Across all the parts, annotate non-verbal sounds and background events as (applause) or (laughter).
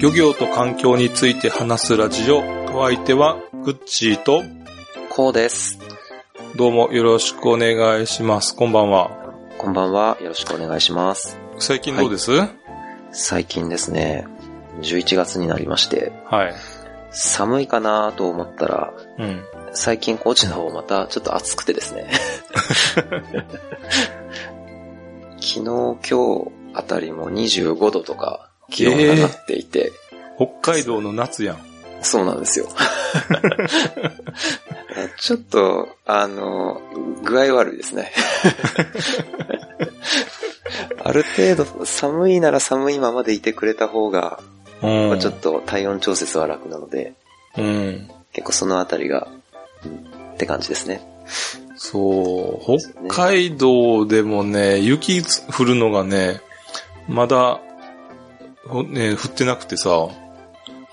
漁業と環境について話すラジオ。お相手は、グッチーと、こうです。どうもよろしくお願いします。こんばんは。こんばんは。よろしくお願いします。最近どうです、最近ですね、11月になりまして、はい。寒いかなと思ったら、うん。最近高知の方またちょっと暑くてですね。(laughs) 昨日、今日あたりも25度とか気温がなっていて、北海道の夏やん。そうなんですよ。(laughs) ちょっと、あの、具合悪いですね。(laughs) ある程度、寒いなら寒いままでいてくれた方が、うん。ちょっと体温調節は楽なので、うん。結構そのあたりが、うんって感じですね。そう、北海道でもね、雪降るのがね、まだ、ほね、降ってなくてさ、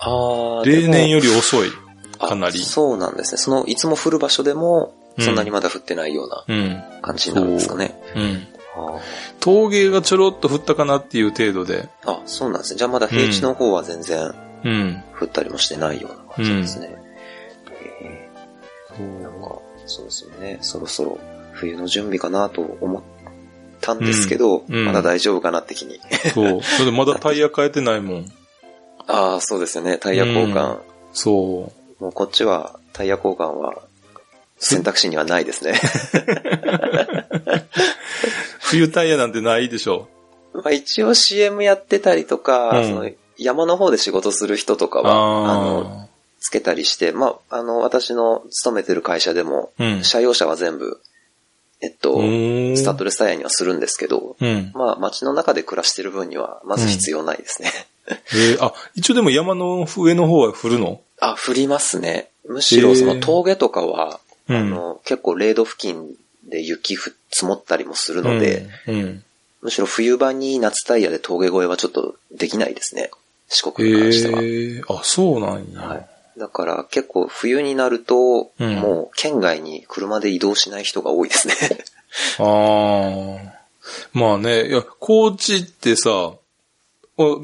あ例年より遅い。かなりそうなんですね。その、いつも降る場所でも、うんそんなにまだ降ってないようなうん。感じになるんですかね。うん。あ峠がちょろっと降ったかなっていう程度で。ーあ、そうなんですね。じゃあまだ平地の方は全然うん。降ったりもしてないような感じですね。えそうーなんか、そうですよね。そろそろ冬の準備かなと思ったんですけど、うんうんまだ大丈夫かなって気に。そう。それでまだタイヤ変えてないもん。ああ、そうですよね。タイヤ交換。そう。もうこっちはタイヤ交換は選択肢にはないですね。(laughs) 冬タイヤなんてないでしょ。まあ一応 CM やってたりとか、うんその山の方で仕事する人とかは、あの、あつけたりして、まあ、あの、私の勤めてる会社でも、あ。うん。車用車は全部、えっと、うんスタッドレスタイヤにはするんですけど、うん。まあ街の中で暮らしてる分には、まず必要ないですね。えーあ、一応でも山の上の方は降るの？あ、降りますね。むしろその峠とかは、うんあの、結構0度付近で雪ふ積もったりもするので、うん。うん。むしろ冬場に夏タイヤで峠越えはちょっとできないですね。四え国に関しては。ー、あ、そうなんや。はい。だから結構冬になると、うんもう県外に車で移動しない人が多いですね。(laughs) ああ。まあね、いや、高知ってさ、お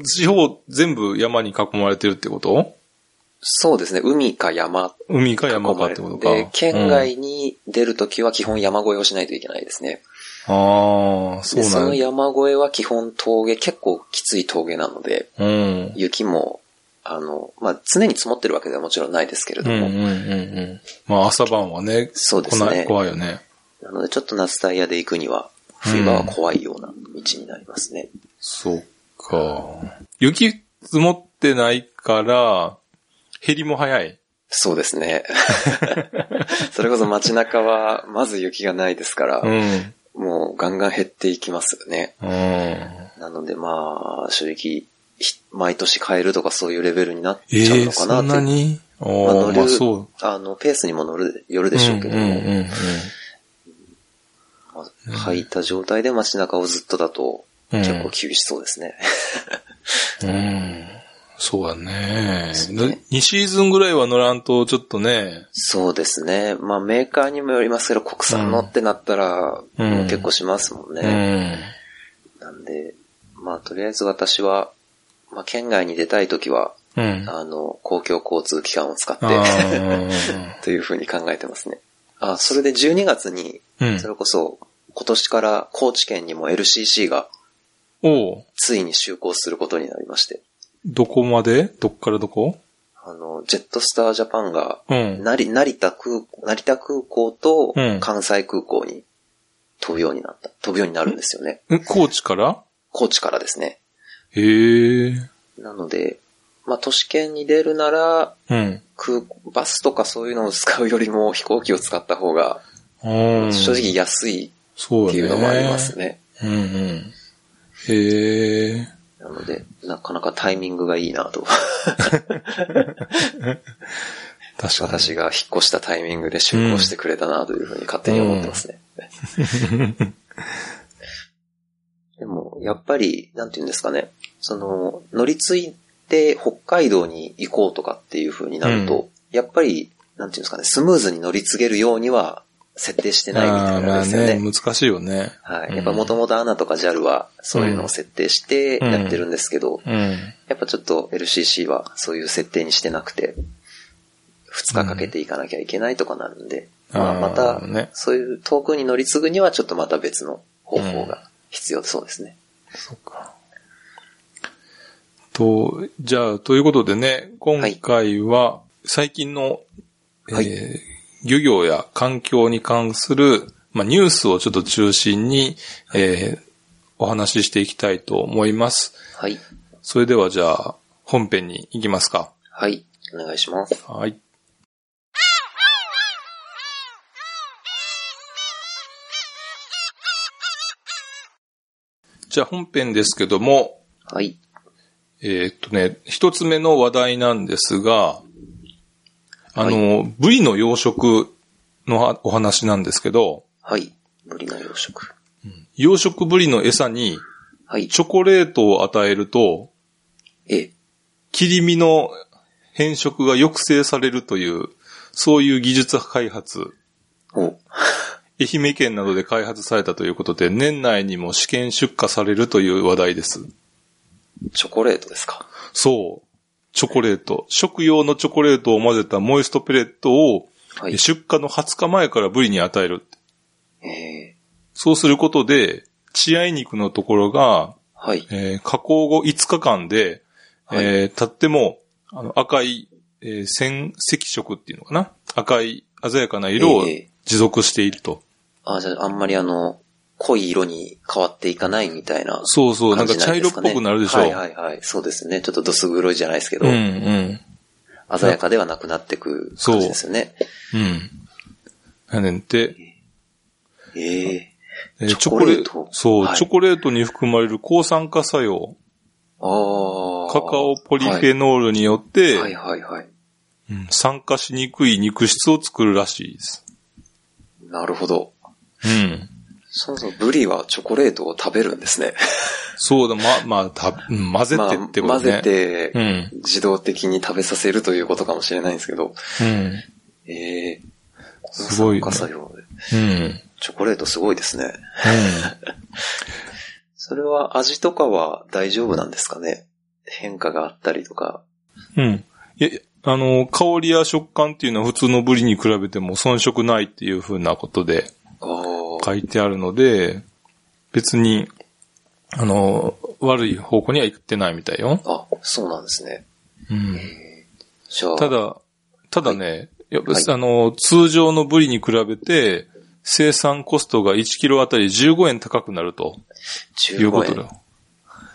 地方全部山に囲まれてるってこと？そうですね。海か山海か囲山かってことか。、県外に出るときは基本山越えをしないといけないですね。うん、ああ、そうで、そのなんや。山越えは基本峠、結構きつい峠なので、うん。雪も、あの、まあ、常に積もってるわけではもちろんないですけれども、うんうんうんうん。まあ朝晩はね、そうですね怖いよね。なのでちょっと夏タイヤで行くには、冬場は怖いような道になりますね。そっか。雪積もってないから、減りも早い。そうですね。(laughs) それこそ街中は、まず雪がないですから、うん。もうガンガン減っていきますよね。うん。なのでまあ、正直、ひ毎年変えるとかそういうレベルになっえちゃうえそんのかなって。なに？まあ乗るまあそう。あの、ペースにも乗る、よるでしょうけども、うんうんうんまあ履いた状態で街中をずっとだと、うん結構厳しそうですね。うん。うん。そうだね。すね2シーズンぐらいは乗らんと、ちょっとね。そうですね。まあメーカーにもよりますけど、国産のってなったら、うんもう結構しますもんうね。ん。なんで、まあとりあえず私は、まあ県外に出たいときは、うん。あの、公共交通機関を使って、(laughs) というふうに考えてますね。あ、それで12月に、うんそれこそ今年から高知県にも LCC がおうついに就航することになりまして、どこまで？どっからどこ？あの、ジェットスタージャパンが、うん。成成田空、成田空港とうん関西空港に飛ぶようになった。飛ぶようになるんですよね。え高知から？高知からですね。へえ。なので、まあ、都市圏に出るなら、うん。空、バスとかそういうのを使うよりも飛行機を使った方が、うん。正直安いそうっていうのもありますね。うんうん。へえ。なので、なかなかタイミングがいいなと。(laughs) 確かに。私が引っ越したタイミングで就航してくれたなというふうに勝手に思ってますね。(laughs) でも、やっぱり、なんていうんですかね。その、乗り継いで北海道に行こうとかっていう風になると、うんやっぱり、なんていうんですかね、スムーズに乗り継げるようには設定してないみたいなんですよね。ね、難しいよね。はい。やっぱもともと ANA とか JAL はそういうのを設定してやってるんですけど、うん。やっぱちょっと LCC はそういう設定にしてなくて、2日かけていかなきゃいけないとかなるんで、うんまあまたそういう遠くに乗り継ぐにはちょっとまた別の方法が必要そうですね。そっか。と、じゃあ、ということでね、今回は最近の、はいえー漁業や環境に関する、まあ、ニュースをちょっと中心に、えーお話ししていきたいと思います。はい。それではじゃあ、本編に行きますか。はい。お願いします。はい。じゃあ本編ですけども、はい。えーっとね、一つ目の話題なんですが、あの、ブリの養殖のはお話なんですけど、はい。ブリの養殖。養殖ブリの餌にはい。チョコレートを与えると、え、切り身の変色が抑制されるという、そういう技術開発、お、愛媛県などで開発されたということで、年内にも試験出荷されるという話題です。チョコレートですか？そう。チョコレート。食用のチョコレートを混ぜたモイストペレットを、はい。出荷の20日前からブリに与える。えそうすることで、血合い肉のところが、ー、はい。えー加工後5日間で、はいえーたっても、あの、赤い、えー鮮赤色っていうのかな？赤い鮮やかな色をえ持続していると。あ、じゃああんまりあの、濃い色に変わっていかないみたいなそうそう、なんか茶色っ。ぽくなるでしょ。はいはいはい。そうですね。ちょっとどす黒いじゃないですけど、うんうん。鮮やかではなくなってく感じですよね。うん。やねんて、えええーチョコレートそう、はいチョコレートに含まれる抗酸化作用、ああ。カカオポリフェノールによって、はいはいはい。うん酸化しにくい肉質を作るらしいです。なるほど。うん。そもそもブリはチョコレートを食べるんですね。そうだ、ま、まあ、た、うん混ぜてってことね。まあ、混ぜてう、ん。自動的に食べさせるということかもしれないんですけど。うん。ええすごいね酸化作用で。うん。チョコレートすごいですね。(laughs) それは味とかは大丈夫なんですかね？変化があったりとか。うん。うん。いや、あの、香りや食感っていうのは普通のブリに比べても遜色ないっていうふうなことで。書いてあるので、別に、あの、悪い方向には行ってないみたいよ。あ、そうなんですね。うん。じゃあ。ただ、ただね、やっぱはいあの、通常のブリに比べて、生産コストが1キロあたり15円高くなるというこ15とだ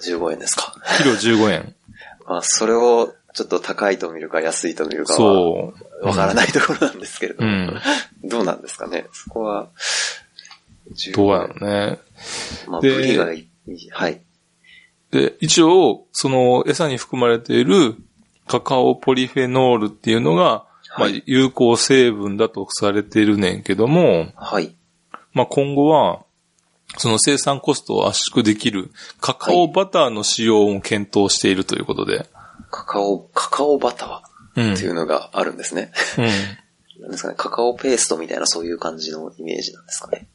円。。15円ですか。キロ15円。(laughs) まあ、それをちょっと高いと見るか安いと見るかは、そう。わからないところなんですけれども、うん。(laughs) どうなんですかね。そこは、15どうやろうね。まあ、でブリがいい、はい。で、一応、その餌に含まれているカカオポリフェノールっていうのが、まあはい、有効成分だとされているねんけども、はい。まあ、今後は、その生産コストを圧縮できるカカオバターの使用を検討しているということで。カカオ、カカオバタうん。ーっていうのがあるんですね。うん。なんですかね、カカオペーストみたいなそういう感じのイメージなんですかね。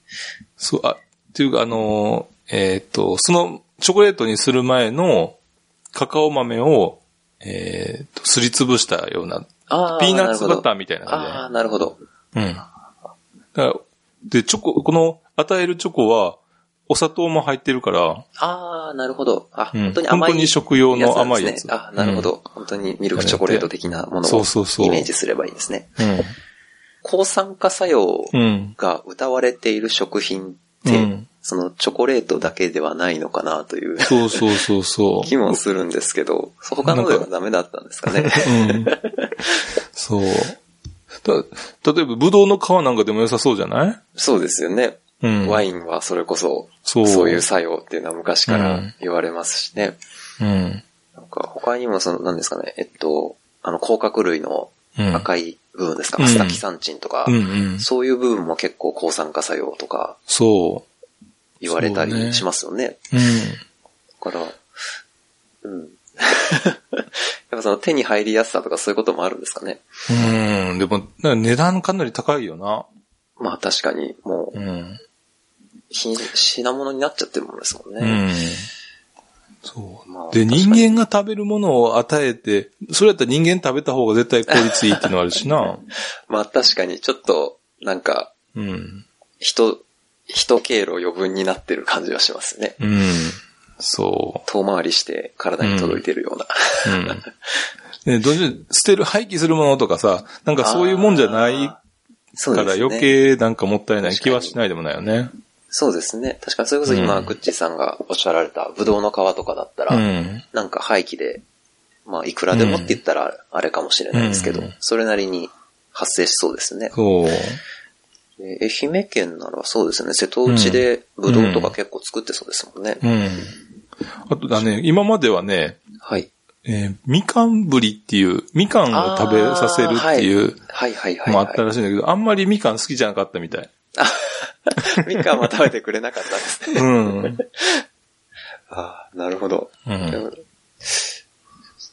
そう、あ、っていうか、あのー、えーっと、そのチョコレートにする前のカカオ豆を、えーっと、すりつぶしたような、あピーナッツバターーみたいな感じで。ああ、なるほど。うん。で、チョコ、この与えるチョコは、お砂糖も入ってるから、ああ、なるほど。あ、うん本当に甘い本当に食用の甘いやつね。あなるほど、本当にミルクチョコレート的なものをそうそうそうイメージすればいいですね。う抗酸化作用ん。うん。が歌われている食品って、うんそのチョコレートだけではないのかなというそうそうそうそう。(laughs) 気もするんですけど、他のではダメだったんですかね。うん。そう。た、例えば、ブドウの皮なんかでも良さそうじゃない？そうですよね。うん。ワインはそれこそ、そう。そういう作用っていうのは昔かうんら言われますしね。うん。なんか他にもその、何ですかね、えっと、あの、甲殻類のうん。赤い部分ですか、うんアスタキサンチンとか、うんうん。そういう部分も結構抗酸化作用とかそ言われたりしますよね。う。うん。から、うん。(laughs) やっぱその手に入りやすさとかそういうこともあるんですかね？うん。でも、値段かなり高いよな。まあ確かに、もう、うん。品、品物になっちゃってるものですもんうね。ん。そう。まあで、人間が食べるものを与えて、それやったら人間食べた方が絶対効率いいっていうのあるしな。(laughs) まあ確かにちょっと、なんか、うん。人、人経路余分になってる感じはしますね。うん。そ遠回りして体に届いてるような。う。うん。ね、どう捨てる、廃棄するものとかさ、なんかそういうもんじゃないか。ら余計なんかもったいない気はしないでもないよね。そうですね。確かにそれこそ今、うんグッチさんがおっしゃられたブドウの皮とかだったら、うん。なんか廃棄で、まあいくらでもって言ったらあれかもしれないですけど、うんそれなりに発生しそうですね。そう。で愛媛県ならそうですね、瀬戸内でブドウとか結構作ってそうですもんね。うん。あとだね、今まではね、はい。えーみかんぶりっていう、みかんを食べさせるっていうはいはいはい、のもあはい。ったらしいんだけど、あんまりみかん好きじゃなかったみたい。(laughs) みかんは食べてくれなかったんですね。うん。(laughs) ああ、なるほど。うん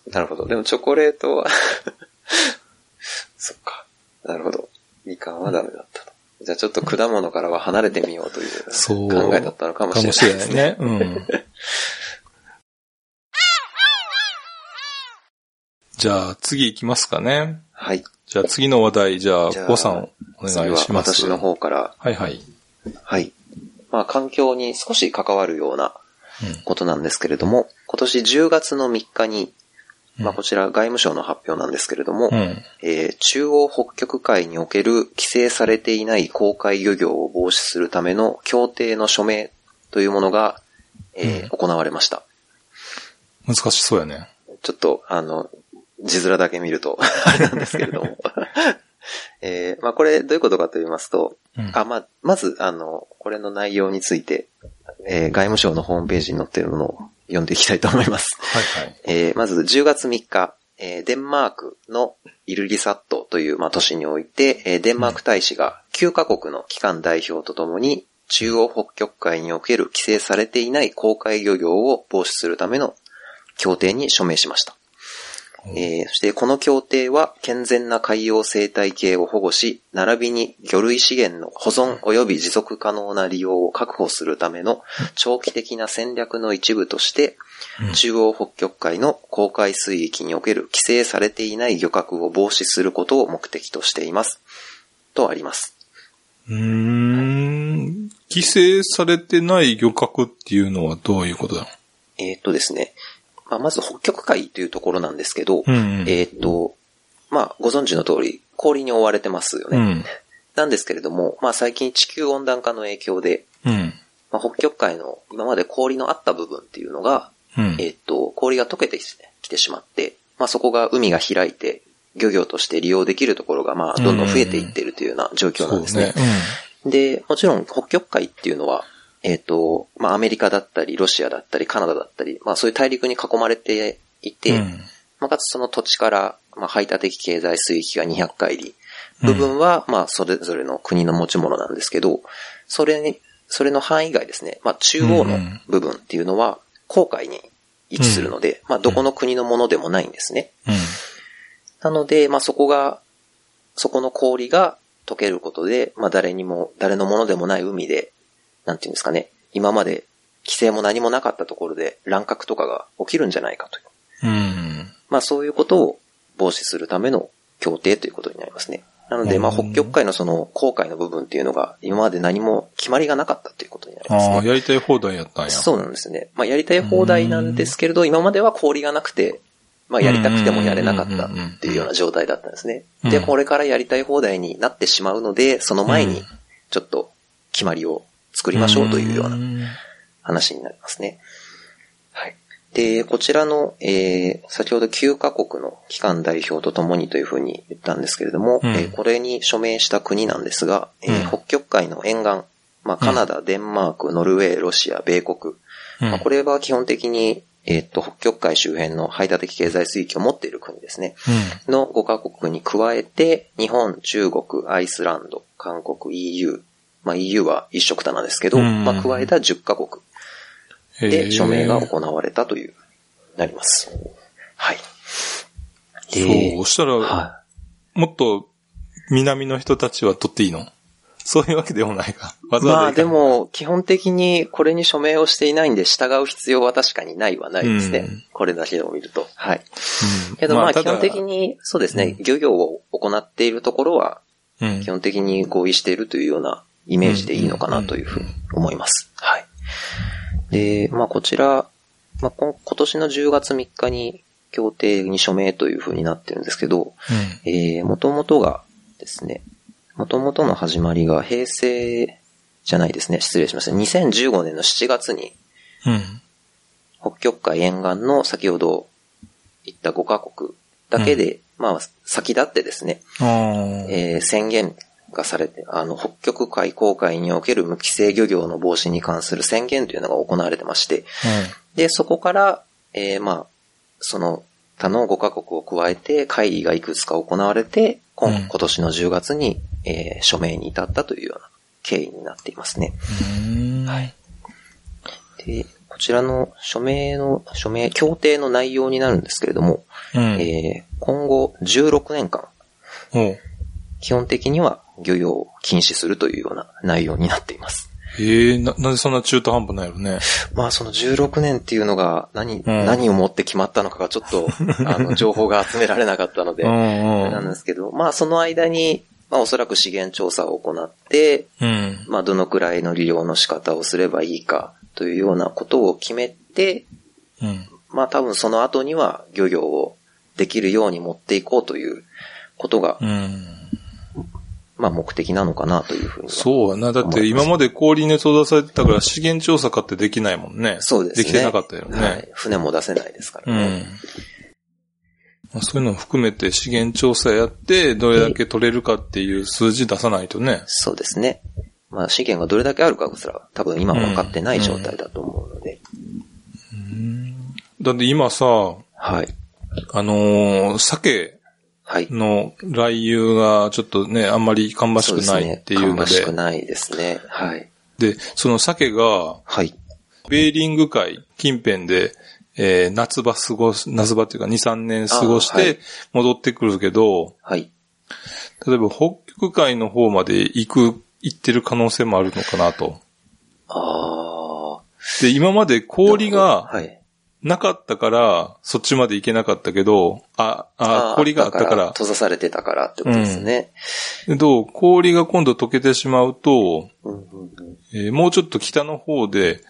なるほど。でもチョコレートは (laughs) そっか。なるほど。みかんはダメだったと。じゃあちょっと果物からは離れてみようというそう。考えだったのかもしれないかもですしれないね。うん。じゃあ次行きますかね。はい。じゃあ次の話題、じゃあ、じゃあコさんお願いします。私の方から、はいはい。はい。まあ環境に少し関わるようなことなんですけれども、今年10月の3日に、まあこちら外務省の発表なんですけれども、うん。うん。えー中央北極海における規制されていない公海漁業を防止するための協定の署名というものが、えー行われました。難しそうやね。ちょっと、あの、字面だけ見ると、(laughs) あれなんですけれども。(laughs) えーまあこれどういうことかと言いますと、うんあ、まあ、まず、あの、これの内容について、えー外務省のホームページに載っているものを読んでいきたいと思います。はいはい。えーまず10月3日、えーデンマークのイルリサットという、まあ、都市において、えーデンマーク大使が9カ国の機関代表とともに、中央北極海における規制されていない公海漁業を防止するための協定に署名しました。えーそしてこの協定は健全な海洋生態系を保護し、並びに魚類資源の保存及び持続可能な利用を確保するための長期的な戦略の一部として、中央北極海の公海水域における規制されていない漁獲を防止することを目的としています。とあります。うーん。規制されてない漁獲っていうのはどういうことだえーっとですね、まあ、まず北極海というところなんですけど、うんうんえーっと、まあ、ご存知の通り、氷に覆われてますよね。うん。なんですけれども、まあ最近地球温暖化の影響で、うん。まあ、北極海の今まで氷のあった部分っていうのが、うん。えーっと、氷が溶けてきてしまって、まあそこが海が開いて、漁業として利用できるところが、まあどんどん増えていっているというような状況なんですね。で、もちろん北極海っていうのは、えーっと、まあアメリカだったり、ロシアだったり、カナダだったり、まあそういう大陸に囲まれていて、うん。まあ、かつその土地から、まあ、排他的経済水域が200海里。部分は、まあ、それぞれの国の持ち物なんですけど、それに、それの範囲外ですね。まあ、中央の部分っていうのは、航海に位置するので、まあ、どこの国のものでもないんですね。うん。なので、まあ、そこが、そこの氷が溶けることで、まあ、誰にも、誰のものでもない海で、なんていうんですかね、今まで規制も何もなかったところで乱獲とかが起きるんじゃないかという。うん。まあそういうことを防止するための協定ということになりますね。なので、まあ北極海のその航海の部分っていうのが今まで何も決まりがなかったということになりますああ、ね。やりたい放題やったんや。そうなんですね。まあやりたい放題なんですけれど、今までは氷がなくて、まあやりたくてもやれなかったっていうような状態だったんですね。うんで、これからやりたい放題になってしまうので、その前にうんちょっと決まりを作りましょうというようなな。話になりますね。はい。で、こちらの、えー、先ほど9カ国の機関代表とともにというふうに言ったんですけれども、うんえーこれに署名した国なんですが、えーうん北極海の沿岸、まあ、カナダ、デンマーク、ノルウェー、ロシア、米国、まあ、これ、れは基本的に、えーっと、北極海周辺の排他的経済水域を持っている国ですね。の5カ国に加えて、日本、中国、アイスランド、韓国、EU、まあ EU は一色棚ですけど、うんまあ加えた10カ国。へで、ー署名が行われたという、なります。はい。そう、したら、はもっと南の人たちは取っていいの？そういうわけでもないか。わい。まあざわざいかでも、基本的にこれに署名をしていないんで従う必要は確かにないはないですね。うんこれだけを見ると。はい。うんけどまあ基本的に、そうですね、漁業を行っているところは、うん基本的に合意しているというようなイメージでいいのかなというふうに思います。はい。で、まあこちら、まあこ今年の10月3日に協定に署名というふうになってるんですけど、えー、元々がですね、元々の始まりが平成じゃないですね、失礼しました。2015年の7月にうん。うん。北極海沿岸の先ほど言った5カ国だけで、まあ先立ってですね、えー宣言がされて、あの、北極海航海における無規制漁業の防止に関する宣言というのが行われてまして、で、そこから、えーまあ、その他の5カ国を加えて会議がいくつか行われて、今うん今年の10月に、えー署名に至ったというような経緯になっていますね。うん。はい。で、こちらの署名の、署名、協定の内容になるんですけれども、うん。えー今後16年間、基本的には漁業を禁止するというような内容になっています。ええな、なんでそんな中途半端なんやろね。まあその16年っていうのが何、ん何をもって決まったのかがちょっと、(laughs) あの、情報が集められなかったので、うんなんですけど、まあその間に、まあおそらく資源調査を行って、うん。まあどのくらいの利用の仕方をすればいいかというようなことを決めて、うん。まあ多分その後には漁業をできるように持っていこうということが、うん。まあ目的なのかなというふうには。そうやな。だって今まで氷に閉ざされてたから資源調査かってできないもんね。そうですね。できてなかったよね。はい。船も出せないですからね。うん。まあ、そういうのを含めて資源調査やって、どれだけ取れるかっていう数字出さないとね。そうですね。まあ資源がどれだけあるかすら多分今は分かってない状態だと思うので。だって今さ、はい。あのー鮭はい。の来遊がちょっとね、あんまり芳しくないっていうの芳しくで、ないですね。はい。で、その鮭が、はい。ベーリング海近辺で、えー夏場過ごす、夏場っていうか2、3年過ごして戻ってくるけど、はい。例えば北極海の方まで行く、行ってる可能性もあるのかなと。ああ。で、今まで氷がはい。なかったから、そっちまで行けなかったけど、あ、あ、氷があったから、閉ざされてたからってことですね。けど、氷が今度溶けてしまうと、うんうんうんえーもうちょっと北の方で、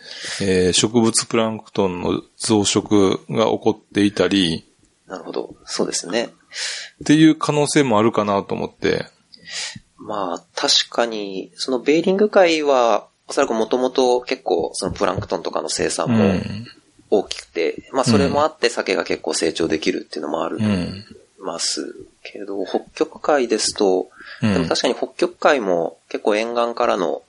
えー植物プランクトンの増殖が起こっていたり、なるほど。そうですね。っていう可能性もあるかなと思って。まあ、確かに、そのベーリング海は、おそらくもともと結構そのプランクトンとかの生産もうん。大きくて、まあそれもあって鮭が結構成長できるっていうのもあると思いうん。ますけど、北極海ですと、うんでも確かに北極海も結構沿岸からの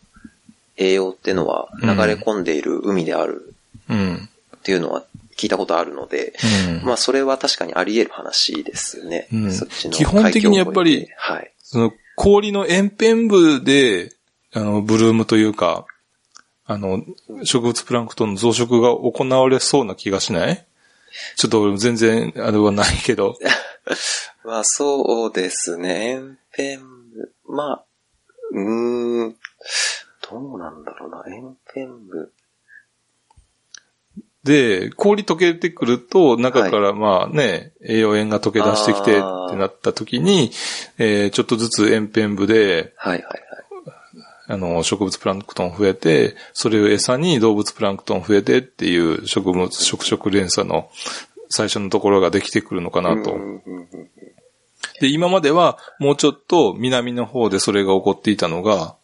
栄養っていうのは流れ込んでいる海であるうん。っていうのは聞いたことあるので、うんまあそれは確かにあり得る話ですよね。うんそっちの基本的にやっぱりはい。その氷の円辺部で、あの、ブルームというか、あの、植物プランクトンの増殖が行われそうな気がしない？ちょっと俺も全然、あれはないけど。(laughs) まあそうですね。円辺部。まあ、うーん。どうなんだろうな。円辺部。で、氷溶けてくると、中からまあね、栄養塩が溶け出してきてってなった時に、えーちょっとずつ円辺部で、はいはいはい。あの、植物プランクトン増えて、それを餌に動物プランクトン増えてっていう植物、食食連鎖の最初のところができてくるのかなと。で、今まではもうちょっと南の方でそれが起こっていたのが、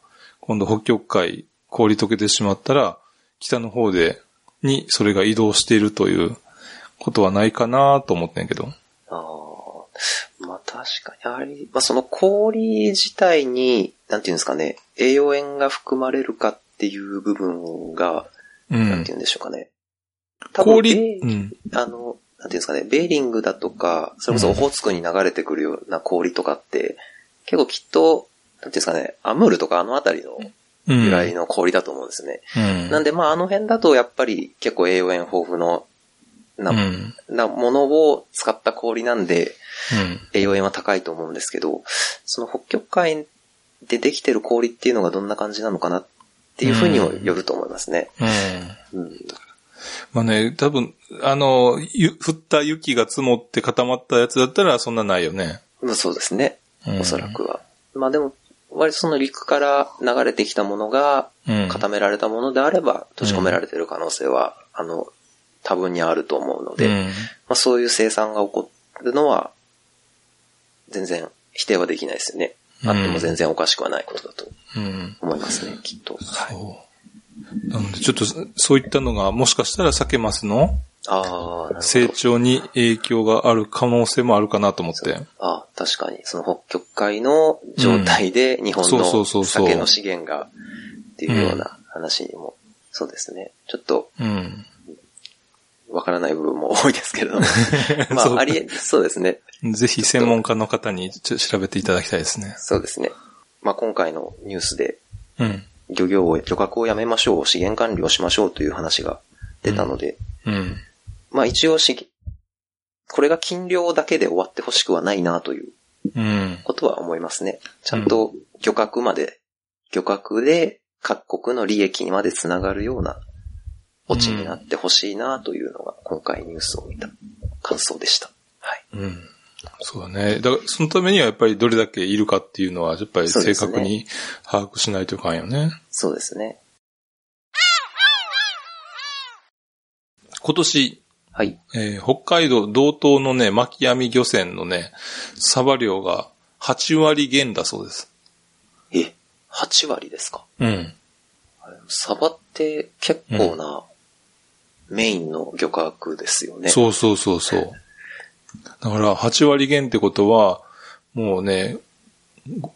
今度北極海氷溶けてしまったら、北の方で、にそれが移動しているということはないかなと思ってんけど。ああ。まあ確かに、あり、まあその氷自体に、なんていうんですかね、栄養塩が含まれるかっていう部分が、うんなんてい。うんでしょうかね。多分氷、うん。あの、なんていうんですかね、ベーリングだとか、それこそオホーツクに流れてくるような氷とかって、結構きっと、なんていうんですかね、アムールとかあのあたりのぐらいの氷だと思うんですね。うん。なんでまああの辺だとやっぱり結構栄養塩豊富のな、うん。なものを使った氷なんでうん。栄養塩は高いと思うんですけど、その北極海でできてる氷っていうのがどんな感じなのかなっていうふうにもよると思いますね。うん。うん。まあね、多分、あの、ゆ降った雪が積もって固まったやつだったらそんなないよね。まあそうですね。うんおそらくは。まあでも、割とその陸から流れてきたものがうん。固められたものであれば、閉じ込められてる可能性は、あの、多分にあると思うので、うん。まあそういう生産が起こるのは、全然否定はできないですよね。あっても全然おかしくはないことだとうん。思いますね、きっと。はい。なので、ちょっと、そういったのが、もしかしたら酒マスの？成長に影響がある可能性もあるかなと思って。ああ、確かに。その北極海の状態で日本の酒の資源がっていうような話にも、そうですね。ちょっとうん。わからない部分も多いですけれども。(laughs) まあ、ありえ、そうですね。ぜひ専門家の方にちょ調べていただきたいですね。そうですね。まあ今回のニュースでうん。漁業を、漁獲をやめましょう、資源管理をしましょうという話が出たので、うん。まあ一応資源これが禁漁だけで終わってほしくはないなといううん。ことは思いますね。ちゃんと漁獲まで、漁獲で各国の利益にまでつながるようなオチになってほしいなというのが今回ニュースを見た感想でした。はい。うん。そうだね。だから、そのためにはやっぱりどれだけいるかっていうのは、やっぱり正確に把握しないといかんよね。そうですね。今年、はい。えー北海道道東のね、巻き網漁船のね、サバ漁が8割減だそうです。え、8割ですか？うん。サバって結構なメインの漁獲ですよね。そうそうそうそう。だから、8割減ってことは、もうね、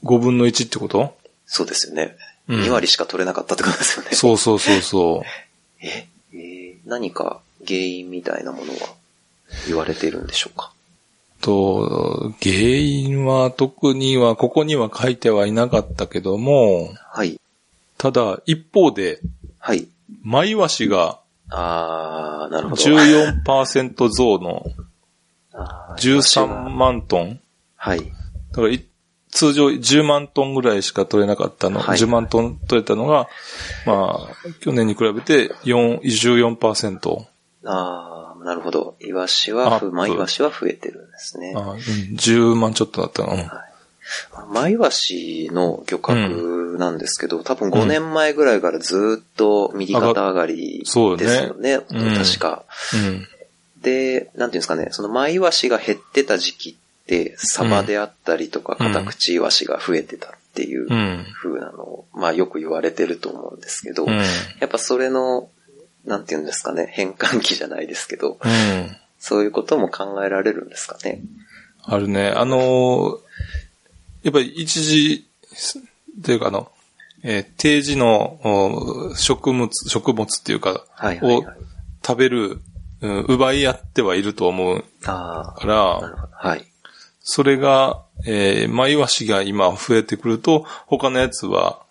5分の1ってこと？そうですよね。うん2割しか取れなかったってことですよね。そうそうそうそ (laughs) え、えー何か原因みたいなものは言われているんでしょうか？う。と、原因は特には、ここには書いてはいなかったけども、はい。ただ、一方で、はい。マイワシがあー、なるほど。14%増のあー13万トン？はい。だからい、通常10万トンぐらいしか取れなかったの、はい10万トン取れたのが、まあ、去年に比べて4 14%。あー、なるほど。イワシはふ、アップマイワシは増えてるんですねあ。うん、10万ちょっとだったの。うんマイワシの漁獲なんですけど、多分5年前ぐらいからずっと右肩上がりですよね。うん確か。うん。で、なんていうんですかね、そのマイワシが減ってた時期って、サバであったりとか、うんカタクチイワシが増えてたっていううん。風なのを、まあよく言われてると思うんですけど、うん。やっぱそれの、なんていうんですかね、変換期じゃないですけど、うん。そういうことも考えられるんですかね。あるね。あのーやっぱり一時、というかあの、えー定時のお食物、食物っていうか、はいはい、はい。食べる、うん奪い合ってはいると思うから。はい。それが、えー、マイワシが今増えてくると、他のやつは、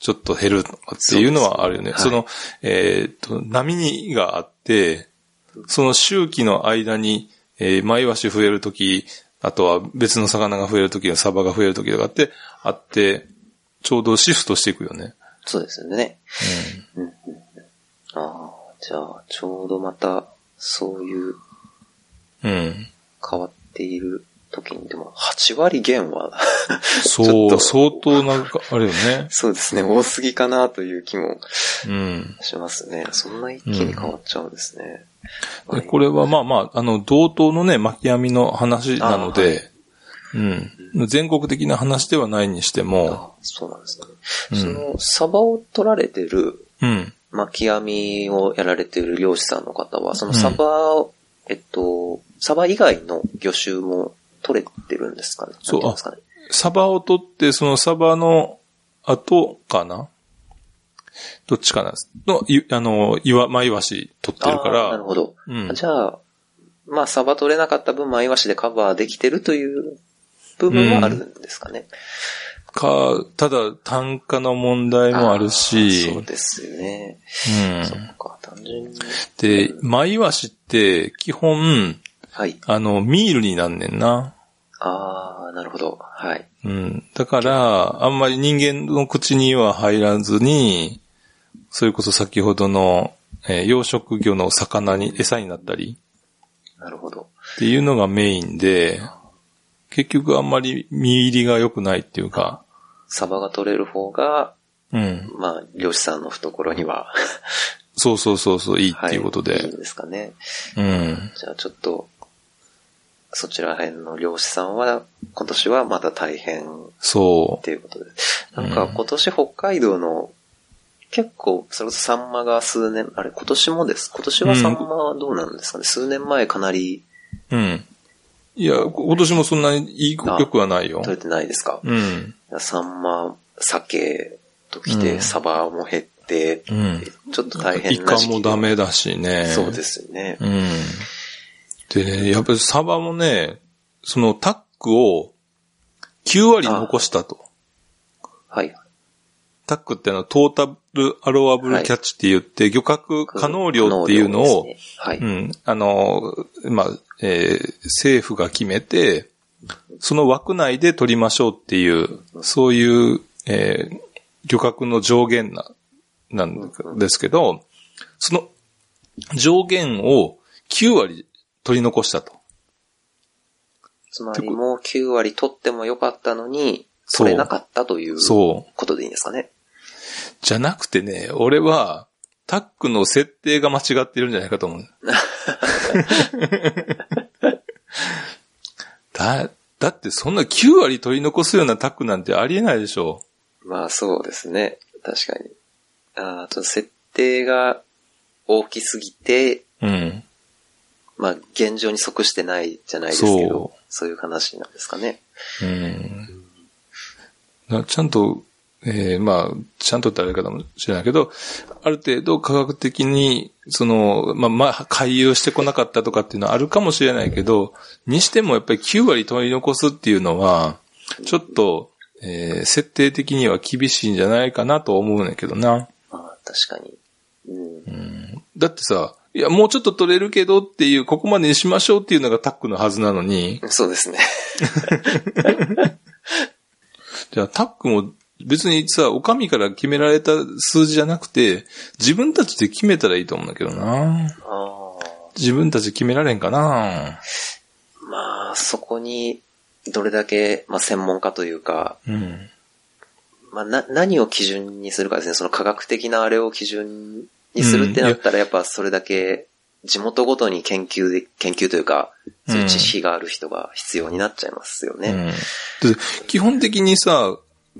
ちょっと減るっていうのはあるよね。そ,、そうですねの、えーっと、波にがあって、その周期の間に、えー、マイワシ増えるとき、あとは別の魚が増えるとき、サバが増えるときとかって、あって、ちょうどシフトしていくよね。そうですよね。ああ、じゃあ、ちょうどまた、そういううん。うん。変わっている時に、でも、8割減は、そう、(laughs) 相当なんか、あれよね。(laughs) そうですね、多すぎかなという気もうん。しますね。そんな一気に変わっちゃうんですね。で、これはまあまあ、あの、同等のね、巻き網の話なので、うん。全国的な話ではないにしても、あそうなんですね。うんその、サバを取られてる、うん。巻き網をやられてる漁師さんの方は、そのサバを、えっと、サバ以外の魚種も取れてるんですかね？そうですかね？サバを取って、そのサバの後かな？どっちかなの、いあの、岩、マイワシ取ってるかあーなるら、ほど。うん。じゃあ、まあ、サバ取れなかった分、マイワシでカバーできてるという部分はあるんですかね？か、ただ単価の問題もあるし、そうですよね。そうん。っか、単純に。で、マイワシって基本、はい。あの、ミールになんねんな。ああ、なるほど。はい。うん。だから、あんまり人間の口には入らずに、それこそ先ほどの、えー養殖魚の魚に餌になったりなるほど。っていうのがメインで、結局あんまり見入りが良くないっていうか、サバが取れる方が、うん。まあ、漁師さんの懐には、そうそうそうそう、いいっていうことで。はい、いいんですかね。うん。じゃあちょっと、そちら辺の漁師さんは、今年はまた大変っそていうことで。なんか今年北海道の、結構、それこそサンマが数年、あれ今年もです？今年はサンマはどうなんですかね、数年前かなりう。うん。いや、今年もそんなにいいあ良くはないよ取。れてないですか、うん。サンマ、鮭ときて、うんサバも減って、うん。ちょっと大変イカな時期もダメだしね。そうですよね。うん。でね、やっぱりサバもね、そのタックを9割残したと。はい。タックってあの、トータルアロアブルキャッチって言って、漁獲可能量っていうのを、ねはい。うん、あの、まあ、えー政府が決めて、その枠内で取りましょうっていう、そういう、えー漁獲の上限な、なんですけど、その上限を9割取り残したと。つまりもう9割取ってもよかったのに、取れなかったというそう。ことでいいんですかね。じゃなくてね、俺は、タックの設定が間違ってるんじゃないかと思う。(laughs) だ、だってそんな9割取り残すようなタックなんてありえないでしょ。まあそうですね。確かに。あーちょっと設定が大きすぎて、うん。まあ現状に即してないじゃないですけど、そういう話なんですかね。うん。なちゃんと、えーまあ、ちゃんとってあれかもしれないけど、ある程度科学的に、その、まあ、まあ、回遊してこなかったとかっていうのはあるかもしれないけど、にしてもやっぱり9割取り残すっていうのは、ちょっと、えー設定的には厳しいんじゃないかなと思うんだけどな。まあ確かに。うん。だってさ、いや、もうちょっと取れるけどっていう、ここまでにしましょうっていうのがタックのはずなのに、そうですね。(laughs) じゃあタックも別にさ、お上から決められた数字じゃなくて、自分たちで決めたらいいと思うんだけどな。自分たちで決められんかな。まあそこに、どれだけ、まあ専門家というか、うん。まあ、な、何を基準にするかですね。その科学的なあれを基準にするってなったら、やっぱそれだけ地元ごとに研究で、研究というか、そういう知識がある人が必要になっちゃいますよね。うん。で基本的にさ、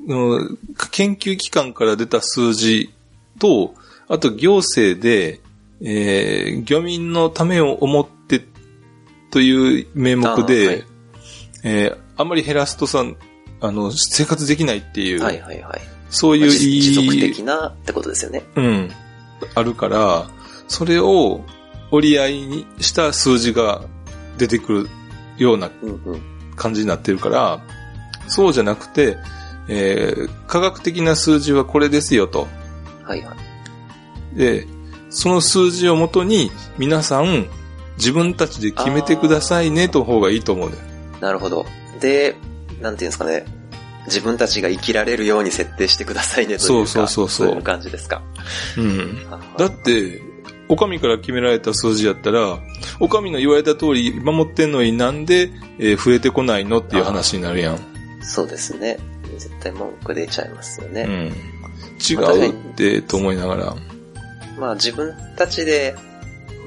うん研究機関から出た数字と、あと行政で、えー漁民のためを思ってという名目で、あーはいえーあんまり減らすとさ、あの、生活できないっていう、はいはいはい。そういう持続的なってことですよね。うん、あるから、それを折り合いにした数字が出てくるような。感じになってるから、そうじゃなくて、えー科学的な数字はこれですよと。はいはい。で、その数字をもとに皆さん自分たちで決めてくださいねと方がいいと思うね。なるほど。で、なんていうんですかね。自分たちが生きられるように設定してくださいねというか。そうそうそうそうそういう感じですか？うん。あだって、お上から決められた数字やったら、お上の言われた通り守ってんのになんで、えー増えてこないのっていう話になるやん。そうですね。絶対文句出ちゃいますよね。うん。違うって、と思いながら。まあ自分たちで、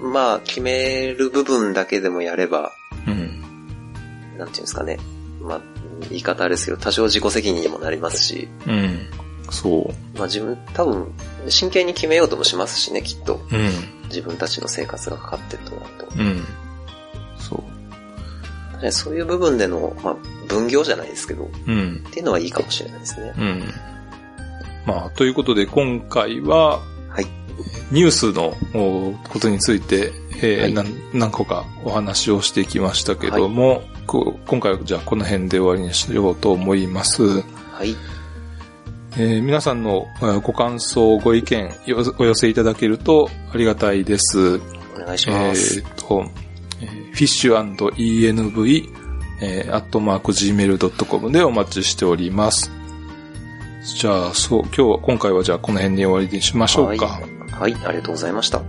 まあ決める部分だけでもやれば、うん。なんていうんですかね。まあ、言い方あれですけど、多少自己責任にもなりますし、うん。そまあ自分、多分、真剣に決めようともしますしね、きっと。う。うん。自分たちの生活がかかってるとなると。うん。そう。そういう部分での、まあ、分業じゃないですけど、っうん。ていうのはいいかもしれないですね。うん。まあ、ということで今回は、はい。ニュースのおことについて、えーはい何何個かお話をしてきましたけども、こ今回はじゃあこの辺で終わりにしようと思います。はい。えー皆さんのえーご感想、ご意見よお寄せいただけるとありがたいです。お願いしえます。ーと、えー、fish&env、えー、アットマーク gmail.com でお待ちしております。じゃあ、そう、今日は、今回はじゃあこの辺に終わりにしましょうか。はい、ありがとうございました。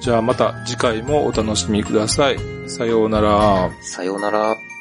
じゃあまた次回もお楽しみください。さようなら。さようなら。